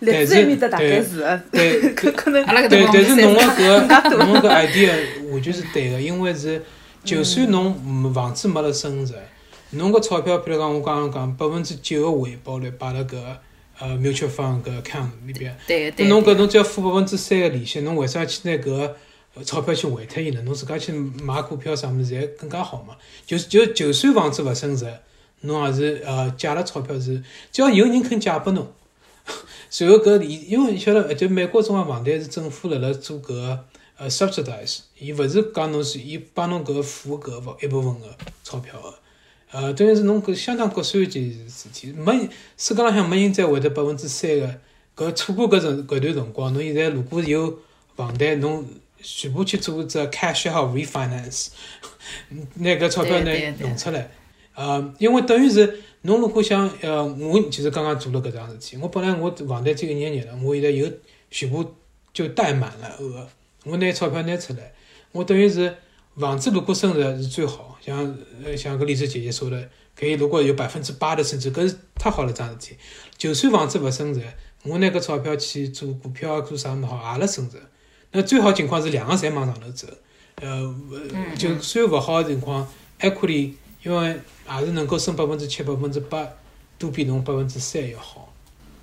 但是 对，可可能。对，但是侬个搿侬个 idea 完全是对个，因为是。就算侬房子没了升值，侬个钞票，比如讲我刚刚讲百分之九个回报率摆辣搿呃 mutual fund 搿 account 里边，那侬搿侬只要付百分之三个利息，侬为啥去拿搿钞票去还脱伊呢？侬自家去买股票啥物事侪更加好嘛？就就就算房子勿升值，侬也是呃借了钞票是，只要有人肯借拨侬，随后搿伊因为你晓得，就美国中个房贷是政府辣辣做搿。呃，subsidize，伊勿是讲侬是伊帮侬搿付搿部一部分个钞票个，呃，等于是侬搿相当合算一件事体，没世界浪向没人再会得百分之三个，搿错过搿辰搿段辰光，侬现在如果有房贷，侬全部去做只 cash out refinance，拿搿钞票拿弄出来，呃，因为等于是侬如果想，呃，我其实刚刚做了搿桩事体，我本来我房贷只有一年了，我现在又全部就贷满了额。我拿钞票拿出来，我等于是房子如果升值是最好，像呃像个丽子姐姐说的，可以如果有百分之八的升值，搿是太好了桩事体。就算房子勿升值，我拿搿钞票去做股票做啥物好，也辣升值。那最好情况是两个侪往上头走，呃，就算勿好的情况，equity 因为也是能够升百分之七、百分之八，都比侬百分之三要好。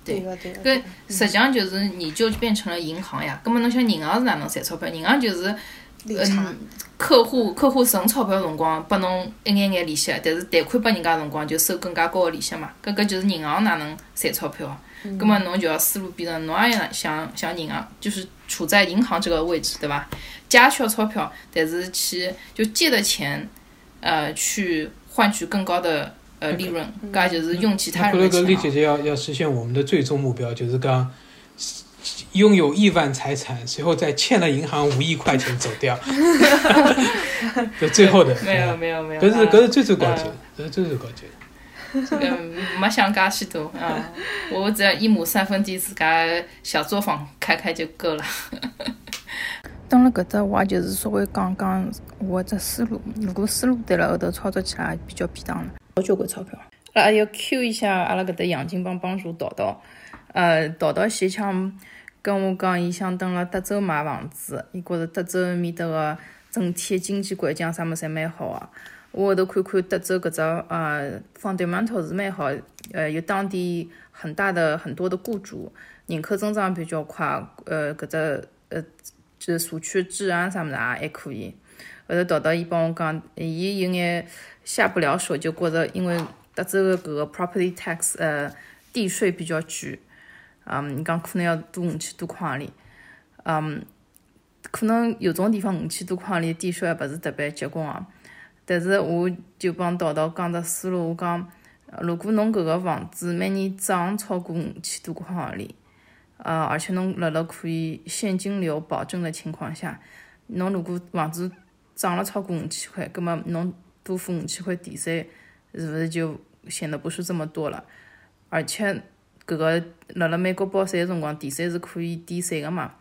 对个对个，实际上就是你就变成了银行呀。葛末侬想银行是哪能赚钞票？银行就是，嗯，客户客户存钞票辰光拨侬一眼眼利息，但是贷款拨人家辰光就收更加高个利息嘛。搿搿就是银行哪能赚钞票。葛末侬就要思路变成侬也要像像银行，就是处在银行这个位置，对伐？借需要钞票，但是去就借的钱，呃，去换取更高的。呃，利润，噶就是用其他人的钱。李姐姐要要实现我们的最终目标，就是讲拥有亿万财产，随后再欠了银行五亿块钱走掉。就最后的。没有没有没有。搿是搿是最最高级，搿是最最高级。嗯，没想介许多啊，我只要一亩三分地，自家小作坊开开就够了。等了搿只话，就是稍微讲讲我只思路，如果思路对了，后头操作起来比较便当了。好交关钞票。阿拉要 Q 一下阿拉搿搭杨金帮帮助导导。呃，导导前腔跟我讲，伊想等了德州买房子，伊觉着德州埃面搭个整体经济环境啥物事蛮好个。我后头看看德州搿只呃 fundamental 是蛮好，呃，有当地很大的很多的雇主，人口增长比较快，呃，搿只呃就是社区治安啥物事也还可以。后头导导伊帮我讲，伊有眼。下不了手，就觉着因为德州的搿个 property tax，呃，地税比较贵，嗯，你讲可能要多五千多块钿，嗯，可能有种地方五千多块钿地税还勿是特别结棍啊。但是我就帮导导讲只思路，我讲，如果侬搿个房子每年涨超过五千多块钿，呃，而且侬辣辣可以现金流保证的情况下，侬如果房子涨了超过五千块，葛末侬多付五千块地税，是不是就显得不是这么多了？而且，搿个辣辣美国报税个辰光，地税是可以抵税个嘛？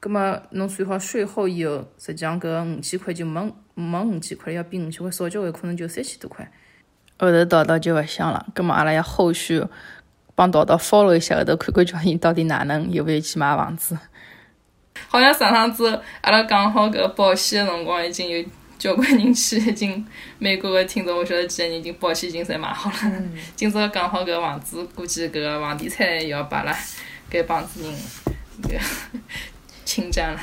葛末侬算好税后以后，实际上搿五千块就没没五千块，要比五千块少交关，可能就三千多块。后头导导就勿想了，葛末阿拉要后续帮道道 follow 一下，后头看看叫伊到底哪能有没有去买房子。好像上趟子阿拉讲好搿保险的辰光，已经有交关人去，已经美国的听众，我晓得几个人已经保险已经侪买好了。今朝讲好搿房子，估计搿个房地产又要把拉该帮子人搿个侵占了。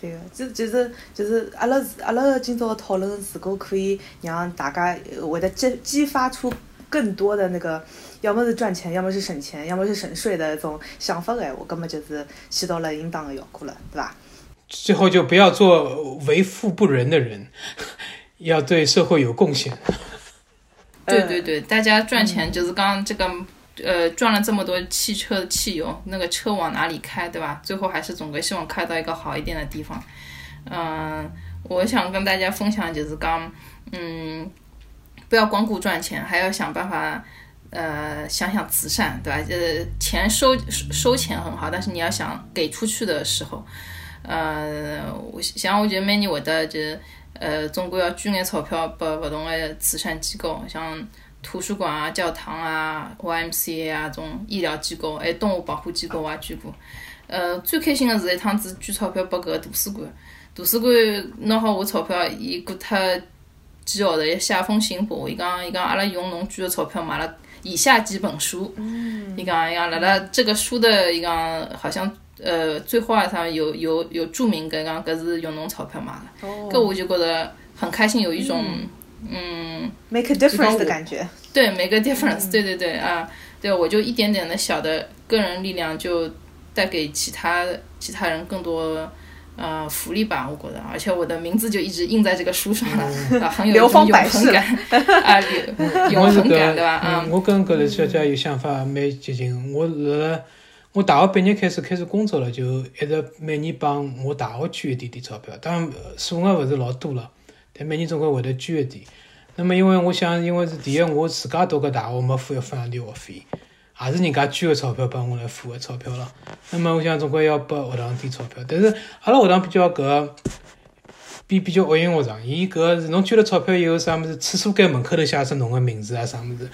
对个，就就是就是阿拉阿拉今朝的讨论，如果可以让大家会得激激发出更多的那个，要么是赚钱，要么是省钱，要么是省税的一种想法的闲话，根本就是起到了应当的效果了，对吧？最后就不要做为富不仁的人，要对社会有贡献。对对对，大家赚钱就是刚这个。呃，赚了这么多汽车的汽油，那个车往哪里开，对吧？最后还是总归希望开到一个好一点的地方。嗯，我想跟大家分享就是刚，嗯，不要光顾赚钱，还要想办法，呃，想想慈善，对吧？就是钱收收钱很好，但是你要想给出去的时候，呃，我想我觉得每年会得就，呃，总归要捐眼钞票拨勿同的慈善机构，像。图书馆啊，教堂啊，YMCA 啊，种医疗机构，还有动物保护机构啊，捐过。呃，最开心的是一趟子捐钞票拨搿个图书馆，图书馆拿好我钞票，伊过脱几号头，伊写封信拨我，伊讲伊讲阿拉用侬捐的钞票买了以下几本书。嗯。伊讲伊讲辣辣这个书的伊讲好像呃最后啊上有有有注明搿讲搿是用侬钞票买的。哦。搿我就觉得很开心，有一种。嗯，make a difference 的感觉，对，make a difference，对对对啊，对，我就一点点的小的个人力量，就带给其他其他人更多呃福利吧，我觉得，而且我的名字就一直印在这个书上了，啊，很有永恒感啊，永恒感，对吧？嗯，我跟搿个小姐有想法蛮接近，我辣我大学毕业开始开始工作了，就一直每年帮我大学捐一点点钞票，当然数额勿是老多了。但每年总归会得捐一点，那么因为我想，因为是第一，我自家读个大学没付要付上点学费，也是人家捐个钞票帮我来付个钞票了。那么我想总归要拨学堂点钞票，但是阿拉学堂比较搿。比比较恶心学堂，伊搿是侬捐了钞票以后，啥物事厕所间门口头写上侬个名字啊，啥物事？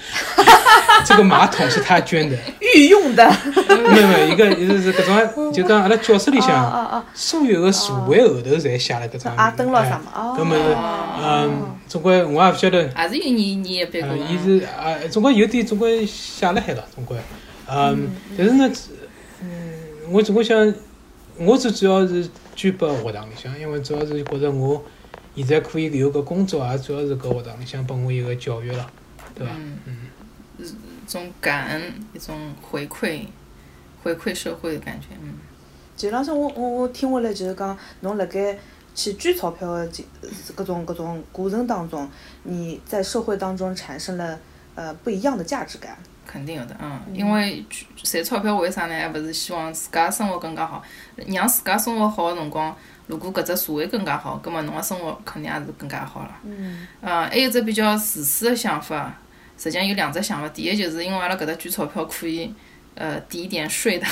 这个马桶是他捐的，御用的。没有没有，一个就是搿种，就讲阿拉教室里向所有个座位后头侪写了搿张。啊，灯咯啥嘛？搿么是，嗯，总归我也勿晓得。还是有年年一般个。伊是啊，总归有点总归写了海了，总归。嗯，但是呢，嗯，我总归想，我最主要是。捐拨学堂里向，因为主要是觉着我现在可以有个工作，也主要是搿学堂里向拨我一个教育了，对伐？嗯，一种感恩，一种回馈，回馈社会的感觉。嗯，实浪向我我我听下来就是讲，侬辣盖去捐钞票的这各种各种过程当中，你在社会当中产生了呃不一样的价值感。肯定有的，嗯，因为赚钞票为啥呢？还勿是希望自家生活更加好，让自家生活好的辰光，如果搿只社会更加好，葛末侬个生活肯定也是更加好了。嗯。呃，还有只比较自私的想法，实际上有两只想法。第一就是因为阿拉搿搭捐钞票可以，呃，抵一点税的。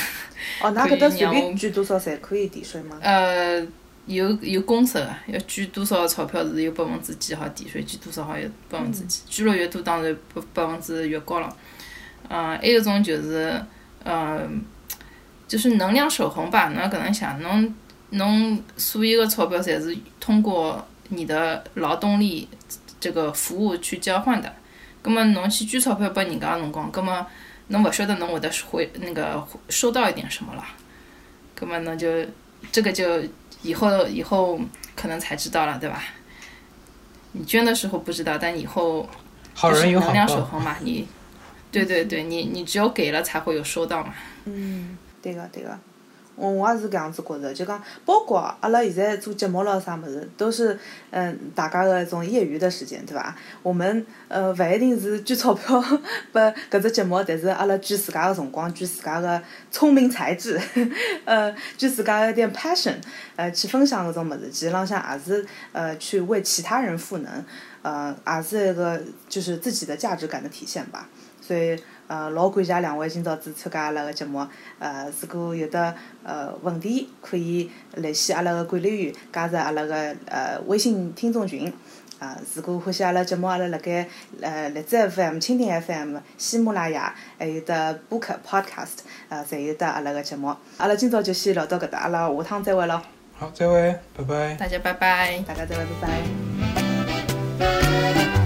哦，那搿搭随便捐多少侪可以抵税吗？呃，有有公式个，要捐多少钞票是有百分之几好抵税，捐多少好有百分之几，捐了越多，当然百百分之越高了。嗯，还有种就是，呃，就是能量守恒吧。侬搿能想，侬侬所有个钞票侪是通过你的劳动力这个服务去交换的。葛末侬去捐钞票拨人家个辰光，葛末侬勿晓得侬会得回那个收到一点什么了。葛末侬就这个就以后以后可能才知道了，对吧？你捐的时候不知道，但以后就是能量守恒嘛，你。对对对，你你只有给了才会有收到嘛。嗯，对个对个，我我也是搿样子觉着，就讲包括阿拉现在做节目了啥物事，都是嗯大家个一种业余的时间，对伐？我们呃勿一定是捐钞票拨搿只节目，但是阿拉捐自家个辰光，捐自家个聪明才智，呃捐自家一点 passion，呃去分享搿种物事，其实浪向也是呃去为其他人赋能，呃也是一个就是自己的价值感的体现吧。所以，呃，老感谢两位今朝子参加阿拉个节目。呃，如果有的呃问题，可以联系阿拉个管理员，加入阿拉个呃微信听众群。啊，如果欢喜阿拉节目，阿拉辣盖呃荔枝 FM、蜻蜓 FM、喜马拉雅，还有的播客 Podcast，呃，侪有得阿拉个节目。阿拉今朝就先聊到搿搭，阿拉下趟再会咯。好，再会，拜拜。大家拜拜。大家再会，拜拜。